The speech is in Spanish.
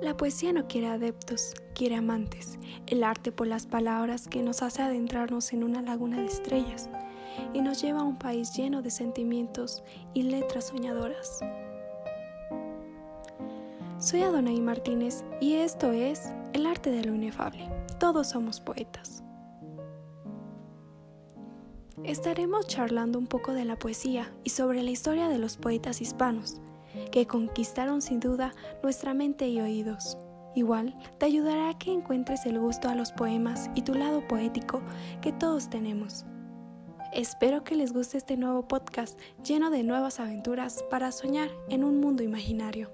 La poesía no quiere adeptos, quiere amantes, el arte por las palabras que nos hace adentrarnos en una laguna de estrellas y nos lleva a un país lleno de sentimientos y letras soñadoras. Soy Adonai Martínez y esto es El arte de lo inefable. Todos somos poetas. Estaremos charlando un poco de la poesía y sobre la historia de los poetas hispanos, que conquistaron sin duda nuestra mente y oídos. Igual, te ayudará a que encuentres el gusto a los poemas y tu lado poético que todos tenemos. Espero que les guste este nuevo podcast lleno de nuevas aventuras para soñar en un mundo imaginario.